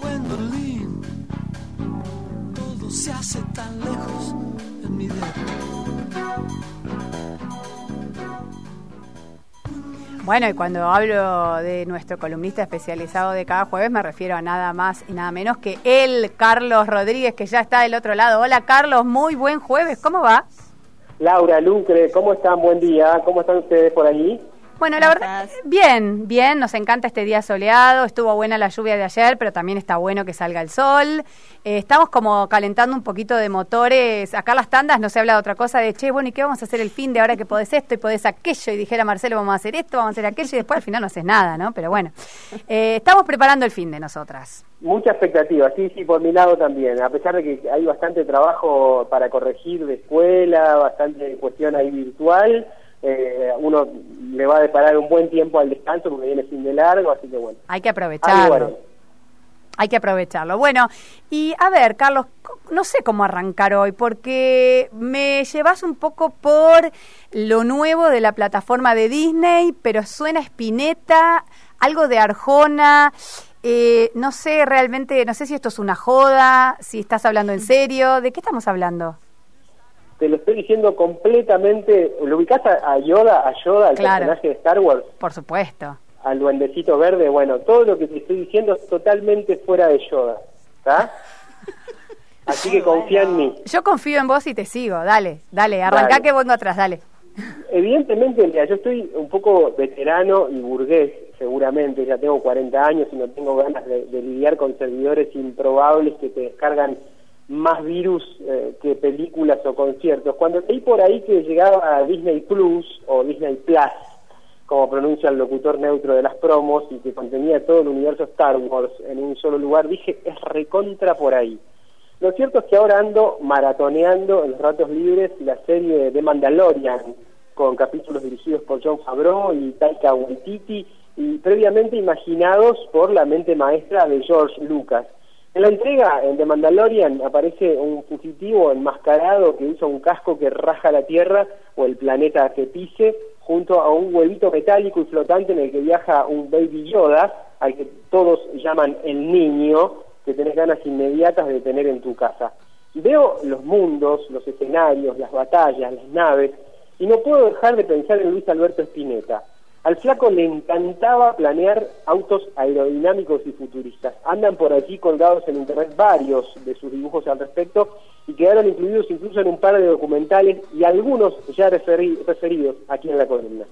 Gwendolyn, todo se hace tan lejos en mi dedo. Bueno, y cuando hablo de nuestro columnista especializado de cada jueves, me refiero a nada más y nada menos que él, Carlos Rodríguez, que ya está del otro lado. Hola, Carlos, muy buen jueves, ¿cómo va? Laura, Lucre, ¿cómo están? Buen día. ¿Cómo están ustedes por allí? Bueno, la verdad, bien, bien, nos encanta este día soleado, estuvo buena la lluvia de ayer, pero también está bueno que salga el sol. Eh, estamos como calentando un poquito de motores, acá las tandas no se habla de otra cosa de, che, bueno, ¿y qué vamos a hacer el fin de ahora que podés esto y podés aquello? Y dijera Marcelo, vamos a hacer esto, vamos a hacer aquello, y después al final no haces nada, ¿no? Pero bueno, eh, estamos preparando el fin de nosotras. Mucha expectativa, sí, sí, por mi lado también. A pesar de que hay bastante trabajo para corregir de escuela, bastante cuestión ahí virtual, eh, uno le va a deparar un buen tiempo al descanso porque viene fin de largo, así que bueno. Hay que aprovecharlo. Hay que aprovecharlo. Bueno, y a ver, Carlos, no sé cómo arrancar hoy, porque me llevas un poco por lo nuevo de la plataforma de Disney, pero suena Spinetta, algo de Arjona. Eh, no sé realmente, no sé si esto es una joda, si estás hablando en serio, ¿de qué estamos hablando? Te lo estoy diciendo completamente. ¿Lo ubicás a, Yoda, a Yoda, al personaje de Star Wars? Por supuesto. Al duendecito verde. Bueno, todo lo que te estoy diciendo es totalmente fuera de Yoda. ¿Está? Así que confía en mí. Yo confío en vos y te sigo. Dale, dale, arrancá que vengo atrás, dale. Evidentemente, mira, yo estoy un poco veterano y burgués, seguramente, ya tengo 40 años y no tengo ganas de lidiar con servidores improbables que te descargan más virus eh, que películas o conciertos. Cuando leí por ahí que llegaba a Disney Plus o Disney Plus, como pronuncia el locutor neutro de las promos, y que contenía todo el universo Star Wars en un solo lugar, dije, es recontra por ahí. Lo cierto es que ahora ando maratoneando en los ratos libres la serie de Mandalorian, con capítulos dirigidos por John Favreau y Taika Waititi, y previamente imaginados por la mente maestra de George Lucas. En la entrega en The Mandalorian aparece un fugitivo enmascarado que usa un casco que raja la Tierra o el planeta que pise, junto a un huevito metálico y flotante en el que viaja un Baby Yoda, al que todos llaman el niño, que tenés ganas inmediatas de tener en tu casa. Veo los mundos, los escenarios, las batallas, las naves, y no puedo dejar de pensar en Luis Alberto Spinetta al flaco le encantaba planear autos aerodinámicos y futuristas. Andan por allí colgados en internet varios de sus dibujos al respecto y quedaron incluidos incluso en un par de documentales y algunos ya referidos aquí en la columna.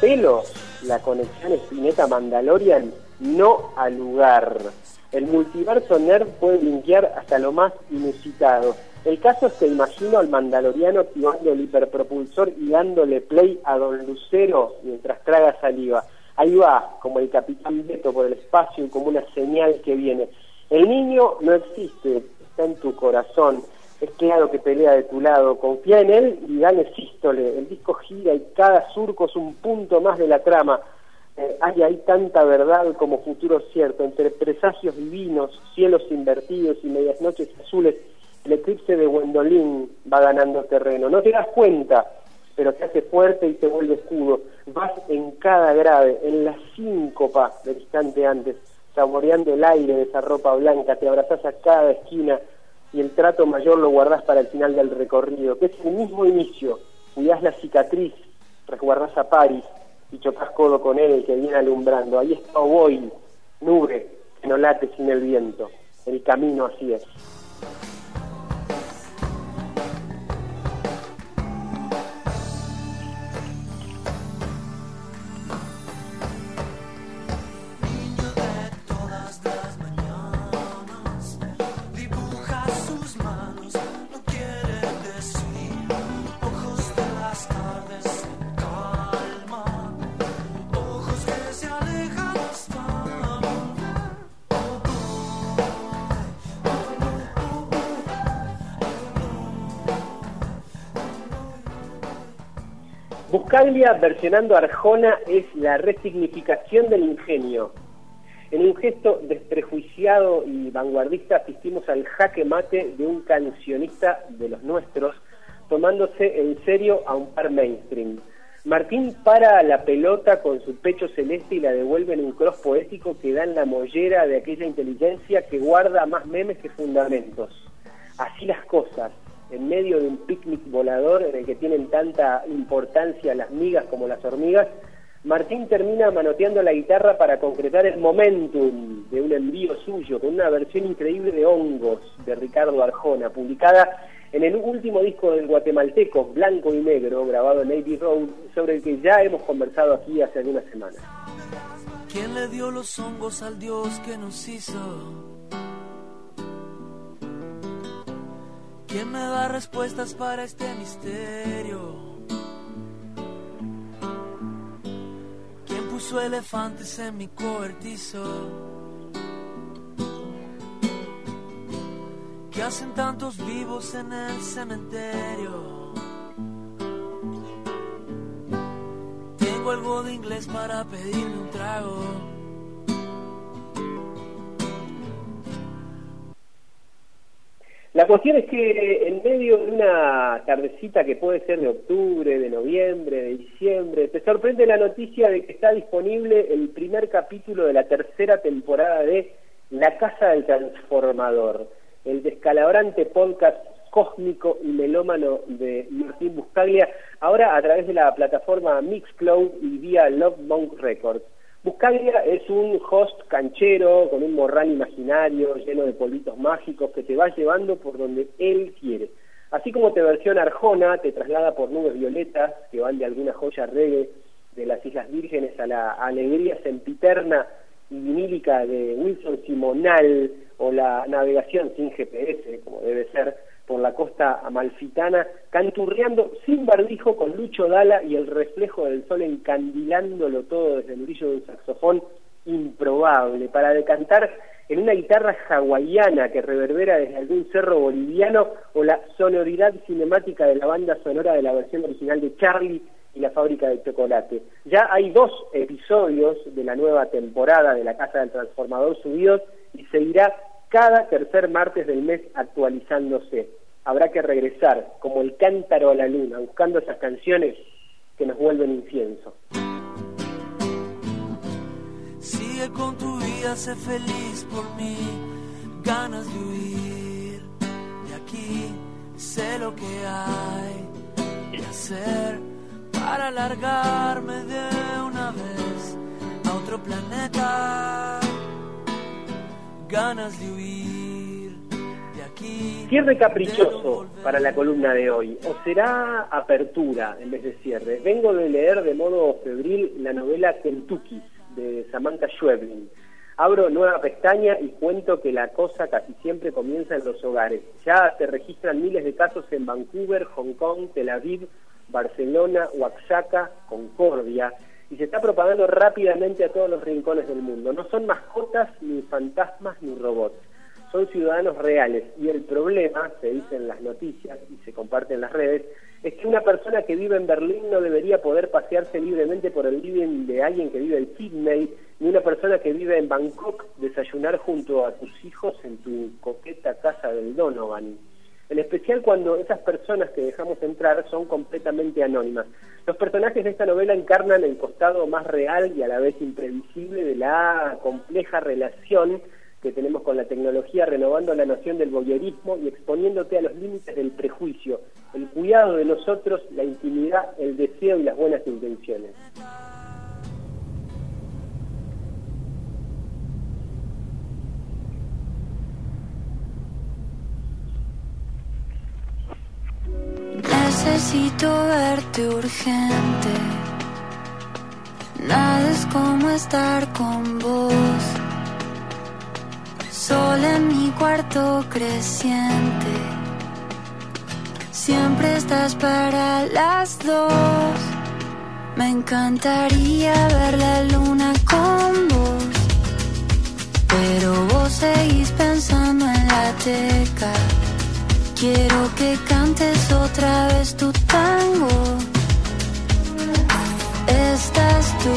Pelos, la conexión Spinetta-Mandalorian no al lugar. El multiverso nerd puede linkear hasta lo más inusitado. El caso es que imagino al mandaloriano activando el hiperpropulsor y dándole play a Don Lucero mientras traga saliva. Ahí va, como el capitán Beto por el espacio y como una señal que viene. El niño no existe, está en tu corazón es claro que pelea de tu lado, confía en él y dale sístole, el disco gira y cada surco es un punto más de la trama. Eh, hay ahí tanta verdad como futuro cierto, entre presagios divinos, cielos invertidos y medias noches azules, el eclipse de Wendolin va ganando terreno. No te das cuenta, pero te hace fuerte y te vuelve escudo. Vas en cada grave, en la síncopa del instante antes, saboreando el aire de esa ropa blanca, te abrazas a cada esquina, y el trato mayor lo guardás para el final del recorrido, que es el mismo inicio. Cuidás la cicatriz, resguardás a Paris y chocas codo con él, el que viene alumbrando. Ahí está voy, nube, que no late sin el viento. El camino así es. Buscaglia versionando Arjona es la resignificación del ingenio. En un gesto desprejuiciado y vanguardista asistimos al jaque mate de un cancionista de los nuestros, tomándose en serio a un par mainstream. Martín para la pelota con su pecho celeste y la devuelve en un cross poético que da en la mollera de aquella inteligencia que guarda más memes que fundamentos. Así las cosas, en medio de un picnic volador en el que tienen tanta importancia las migas como las hormigas, Martín termina manoteando la guitarra para concretar el momentum de un envío suyo, con una versión increíble de Hongos de Ricardo Arjona, publicada en el último disco del guatemalteco, Blanco y Negro, grabado en Navy Road, sobre el que ya hemos conversado aquí hace algunas semanas. ¿Quién le dio los hongos al Dios que nos hizo? ¿Quién me da respuestas para este misterio? puso elefantes en mi cobertizo. ¿Qué hacen tantos vivos en el cementerio? Tengo algo de inglés para pedirme un trago. La cuestión es que en medio de una tardecita que puede ser de octubre, de noviembre, de diciembre, te sorprende la noticia de que está disponible el primer capítulo de la tercera temporada de La Casa del Transformador, el descalabrante podcast cósmico y melómano de Martín Buscaglia, ahora a través de la plataforma Mixcloud y vía Love Monk Records. Buscaglia es un host canchero con un morral imaginario lleno de polvitos mágicos que te va llevando por donde él quiere. Así como te versiona Arjona, te traslada por nubes violetas que van de alguna joya reggae de las Islas Vírgenes a la alegría sempiterna y vinílica de Wilson Simonal o la navegación sin GPS, como debe ser, por la costa amalfitana, canturreando sin barbijo con Lucho Dala y el reflejo del sol encandilándolo todo desde el brillo de un saxofón improbable, para decantar en una guitarra hawaiana que reverbera desde algún cerro boliviano o la sonoridad cinemática de la banda sonora de la versión original de Charlie y la fábrica de chocolate. Ya hay dos episodios de la nueva temporada de la Casa del Transformador subidos y seguirá cada tercer martes del mes actualizándose. Habrá que regresar como el cántaro a la luna, buscando esas canciones que nos vuelven incienso. Sigue con tu vida, sé feliz por mí, ganas de huir de aquí, sé lo que hay que hacer para alargarme de una vez a otro planeta ganas de huir de aquí. Cierre caprichoso para la columna de hoy, o será apertura en vez de cierre. Vengo de leer de modo febril la novela Kentucky de Samantha Schweblin. Abro nueva pestaña y cuento que la cosa casi siempre comienza en los hogares. Ya se registran miles de casos en Vancouver, Hong Kong, Tel Aviv, Barcelona, Oaxaca, Concordia y se está propagando rápidamente a todos los rincones del mundo. No son mascotas, ni fantasmas, ni robots. Son ciudadanos reales. Y el problema, se dice en las noticias y se comparte en las redes, es que una persona que vive en Berlín no debería poder pasearse libremente por el living de alguien que vive en Sydney, ni una persona que vive en Bangkok desayunar junto a tus hijos en tu coqueta casa del Donovan en especial cuando esas personas que dejamos entrar son completamente anónimas. Los personajes de esta novela encarnan el costado más real y a la vez imprevisible de la compleja relación que tenemos con la tecnología, renovando la noción del voyeurismo y exponiéndote a los límites del prejuicio, el cuidado de nosotros, la intimidad, el deseo y las buenas intenciones. Necesito verte urgente. Nada es como estar con vos. Sola en mi cuarto creciente. Siempre estás para las dos. Me encantaría ver la luna con vos. Pero vos seguís pensando en la teca. Quiero que vez tu tango. tú.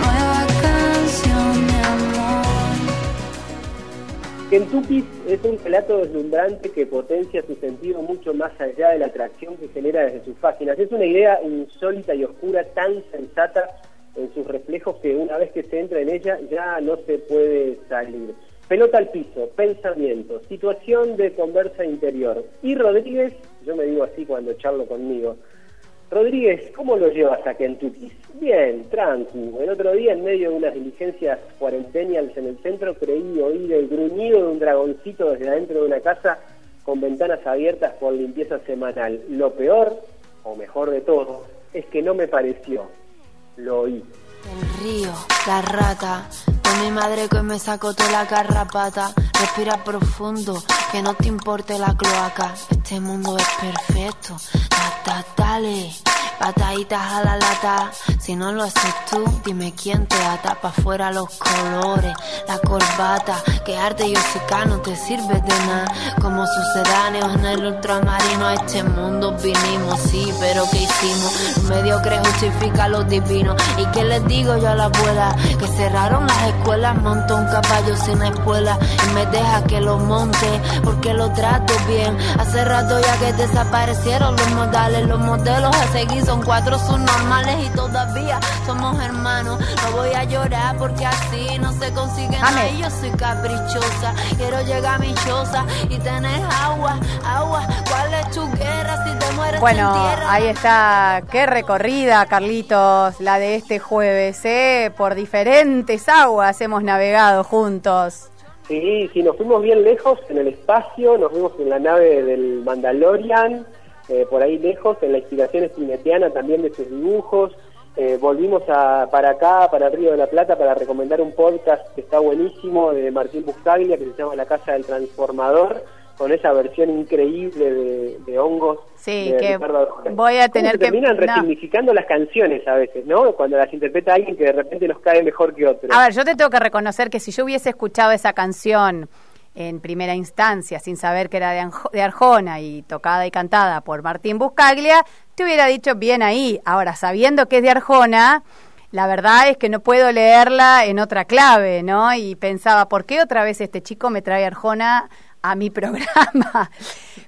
Nueva canción, mi amor. Kentucky es un relato deslumbrante que potencia su sentido mucho más allá de la atracción que genera desde sus páginas. Es una idea insólita y oscura, tan sensata en sus reflejos que una vez que se entra en ella ya no se puede salir. Pelota al piso, pensamiento, situación de conversa interior. Y Rodríguez, yo me digo así cuando charlo conmigo, Rodríguez, ¿cómo lo llevas a Kentucky? Bien, tranquilo. El otro día, en medio de unas diligencias cuarentenials en el centro, creí oír el gruñido de un dragoncito desde adentro de una casa con ventanas abiertas por limpieza semanal. Lo peor, o mejor de todo, es que no me pareció. Lo oí. El río, la rata, mi madre que me sacó toda la garrapata. Respira profundo, que no te importe la cloaca. Este mundo es perfecto, dale. Pataditas a la lata, si no lo haces tú, dime quién te ata. Pa' fuera los colores, la corbata, que arte y no te sirve de nada, como sucedáneos en el ultramarino a este mundo vinimos, sí, pero ¿qué hicimos? Los mediocres justifica lo divino, y qué les digo yo a la abuela, que cerraron las escuelas, montó un caballo sin escuela, y me deja que lo monte, porque lo trato bien, hace rato ya que desaparecieron los modales, los modelos a seguir cuatro subnormales y todavía somos hermanos. No voy a llorar porque así no se consigue nada. Yo soy caprichosa, quiero llegar a mi choza y tener agua, agua. ¿Cuál es tu guerra si te mueres Bueno, sin tierra? ahí está. Qué recorrida, Carlitos, la de este jueves, ¿eh? Por diferentes aguas hemos navegado juntos. Sí, sí, nos fuimos bien lejos en el espacio, nos fuimos en la nave del Mandalorian, eh, por ahí lejos, en la inspiración espinetiana también de sus dibujos. Eh, volvimos a, para acá, para el Río de la Plata, para recomendar un podcast que está buenísimo de Martín Buscaglia, que se llama La Casa del Transformador, con esa versión increíble de, de hongos. Sí, de que voy a ¿Cómo tener que- terminan no. resignificando las canciones a veces, ¿no? Cuando las interpreta alguien que de repente nos cae mejor que otro. A ver, yo te tengo que reconocer que si yo hubiese escuchado esa canción en primera instancia, sin saber que era de, Anjo- de Arjona y tocada y cantada por Martín Buscaglia, te hubiera dicho bien ahí. Ahora, sabiendo que es de Arjona, la verdad es que no puedo leerla en otra clave, ¿no? Y pensaba, ¿por qué otra vez este chico me trae Arjona a mi programa?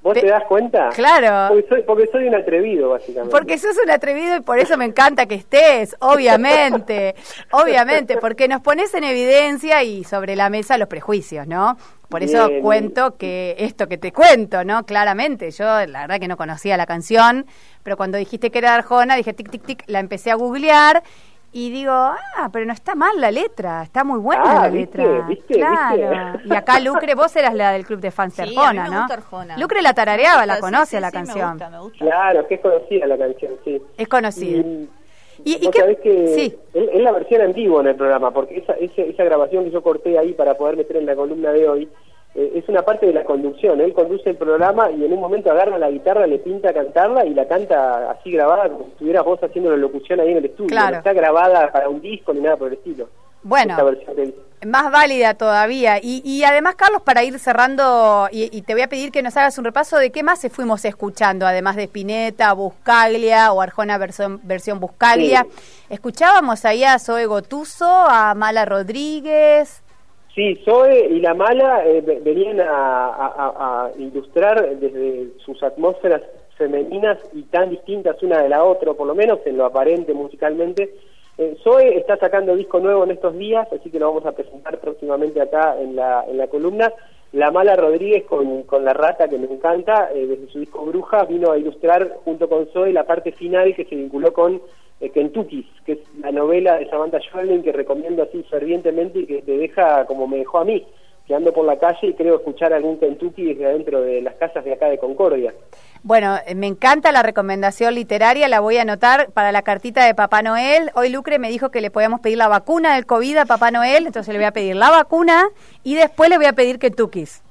¿Vos Pe- te das cuenta? Claro. Porque soy, porque soy un atrevido, básicamente. Porque sos un atrevido y por eso me encanta que estés, obviamente, obviamente, porque nos pones en evidencia y sobre la mesa los prejuicios, ¿no? Por eso Bien. cuento que esto que te cuento, ¿no? Claramente, yo la verdad que no conocía la canción, pero cuando dijiste que era de Arjona, dije tic, tic, tic, la empecé a googlear y digo, ah, pero no está mal la letra, está muy buena Ah, la ¿viste? letra. ¿viste? claro. ¿viste? Y acá Lucre, vos eras la del club de fans de Sí, a mí Arjona, me ¿no? gusta Arjona. Lucre la tarareaba, la conoce sí, la canción. Me gusta, me gusta. Claro, que es conocida la canción, sí. Es conocida. Y, ¿Y- y vos qué- sabés que sí. es, la versión en vivo en el programa, porque esa, esa, esa grabación que yo corté ahí para poder meter en la columna de hoy eh, es una parte de la conducción. Él conduce el programa y en un momento agarra la guitarra, le pinta cantarla y la canta así grabada como si estuvieras vos haciendo la locución ahí en el estudio. Claro. No está grabada para un disco ni nada por el estilo. Bueno. Más válida todavía. Y, y además, Carlos, para ir cerrando, y, y te voy a pedir que nos hagas un repaso de qué más se fuimos escuchando, además de Spinetta, Buscaglia o Arjona versión, versión Buscaglia. Escuchábamos ahí a Zoe Gotuso, a Mala Rodríguez. Sí, Zoe y La Mala eh, ve- venían a- a ilustrar desde sus atmósferas femeninas y tan distintas una de la otra, por lo menos en lo aparente musicalmente. Eh, Zoe está sacando disco nuevo en estos días, así que lo vamos a presentar próximamente acá en la, en la columna. La Mala Rodríguez con, con La Rata, que me encanta, eh, desde su disco Bruja, vino a ilustrar junto con Zoe la parte final que se vinculó con eh, Kentucky, que es la novela de Samantha Schweblin que recomiendo así fervientemente y que te deja como me dejó a mí, que ando por la calle y creo escuchar algún Kentucky desde adentro de las casas de acá de Concordia. Bueno, eh, me encanta la recomendación literaria, la voy a anotar para la cartita de Papá Noel. Hoy Lucre me dijo que le podíamos pedir la vacuna del COVID a Papá Noel, entonces le voy a pedir la vacuna y después le voy a pedir Kentuckys.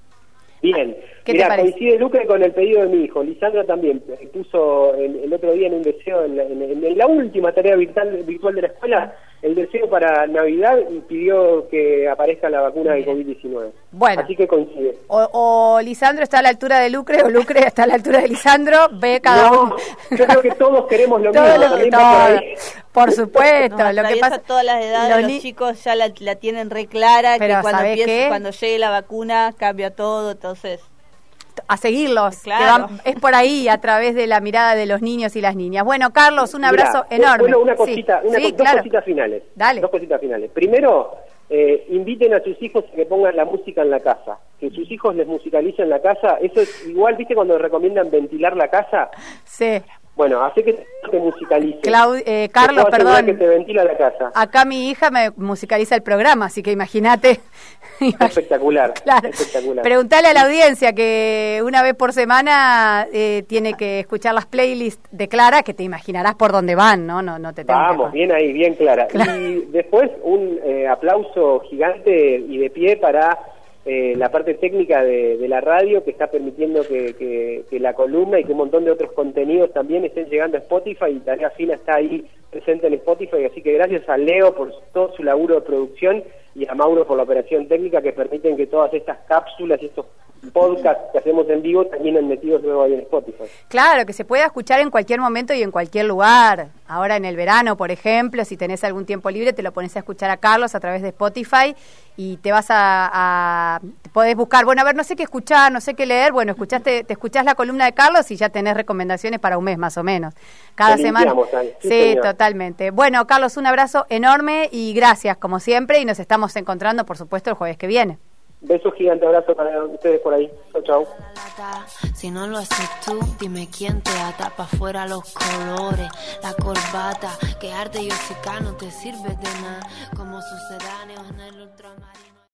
Bien, ¿Qué te Mirá, parece? coincide Lucre con el pedido de mi hijo. Lisandra también puso el, el otro día en un deseo, en la, en- en la última tarea virtual, virtual de la escuela, el deseo para Navidad y pidió que aparezca la vacuna de COVID-19. Bueno. Así que coincide. O, o, Lisandro está a la altura de Lucre o Lucre está a la altura de Lisandro, ve cada no, uno. Yo creo que todos queremos lo mismo. lo que- todo. por supuesto, Nos lo que pasa todas las edades, los chicos ya la, la tienen re clara, Pero que cuando ¿sabés empiece, cuando llegue la vacuna cambia todo, entonces a seguirlos, que Claro. van- es por ahí a través de la mirada de los niños y las niñas. Bueno, Carlos, un abrazo enorme. Bueno, una Sí, cosita, una sí, co- dos claro. cositas finales. Dale. Dos cositas finales. Primero, eh, inviten a sus hijos a que pongan la música en la casa. Que sus hijos les musicalicen la casa. Eso es igual, ¿viste cuando recomiendan ventilar la casa? Sí. Bueno, hace que te musicalicen. Clau- eh, Carlos, perdón. que te ventila la casa. Acá mi hija me musicaliza el programa, así que imagínate. Espectacular, Claro. espectacular. Preguntale a la audiencia que una vez por semana eh, tiene que escuchar las playlists de Clara, que te imaginarás por dónde van, ¿no? No, no te que- Vamos, bien ahí, bien clara. Claro. Y después un eh, aplauso gigante y de pie para eh, la parte técnica de, la radio que está permitiendo que la columna y que un montón de otros contenidos también estén llegando a Spotify y Tarea Fina está ahí presente en Spotify. Así que gracias a Leo por todo su laburo de producción y a Mauro por la operación técnica que permiten que todas estas cápsulas y estos podcasts que hacemos en vivo terminen metidos luego ahí en Spotify. Claro, que se pueda escuchar en cualquier momento y en cualquier lugar. Ahora en el verano, por ejemplo, si tenés algún tiempo libre, te lo pones a escuchar a Carlos a través de Spotify y te vas a, a- podés buscar, bueno, a ver, no sé qué escuchar, no sé qué leer, bueno, escuchaste, te escuchás la columna de Carlos y ya tenés recomendaciones para un mes más o menos. Cada Te semana. ahí, sí, totalmente. Bueno, Carlos, un abrazo enorme y gracias como siempre y nos estamos encontrando, por supuesto, el jueves que viene. Besos gigante, abrazo para ustedes por ahí. Chau, chau. Si no lo haces tú, dime quién te ata pa' fuera los colores, la corbata. Que arte y te sirve de nada, como sucedáneos en el ultramarino.